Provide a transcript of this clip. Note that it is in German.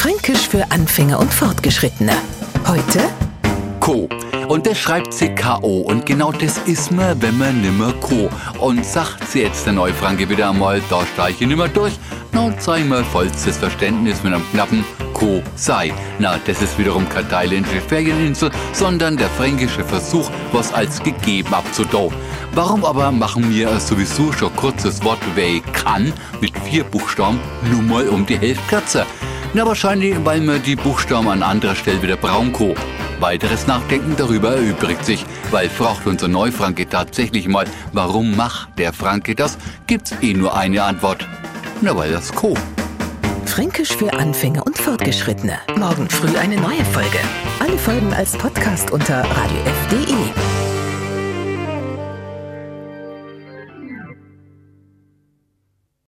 Fränkisch für Anfänger und Fortgeschrittene. Heute Co. Und das schreibt sie K.O. Und genau das ist mir, wenn man nimmer Co. Und sagt sie jetzt der Neufranke wieder einmal, da steige ich nimmer durch. Na, und zeig mal vollstes Verständnis mit einem knappen Co. sei. Na, das ist wiederum keine thailändische Ferieninsel, sondern der fränkische Versuch, was als gegeben abzudau. Warum aber machen wir sowieso schon kurzes Wort wer kann mit vier Buchstaben nur mal um die Hälfte kürzer? Na, wahrscheinlich, weil wir die Buchstaben an anderer Stelle wieder Braunko. Weiteres Nachdenken darüber erübrigt sich, weil fragt unser Neufranke tatsächlich mal, warum macht der Franke das, gibt's eh nur eine Antwort. Na, weil das Co. Fränkisch für Anfänger und Fortgeschrittene. Morgen früh eine neue Folge. Alle Folgen als Podcast unter radiof.de.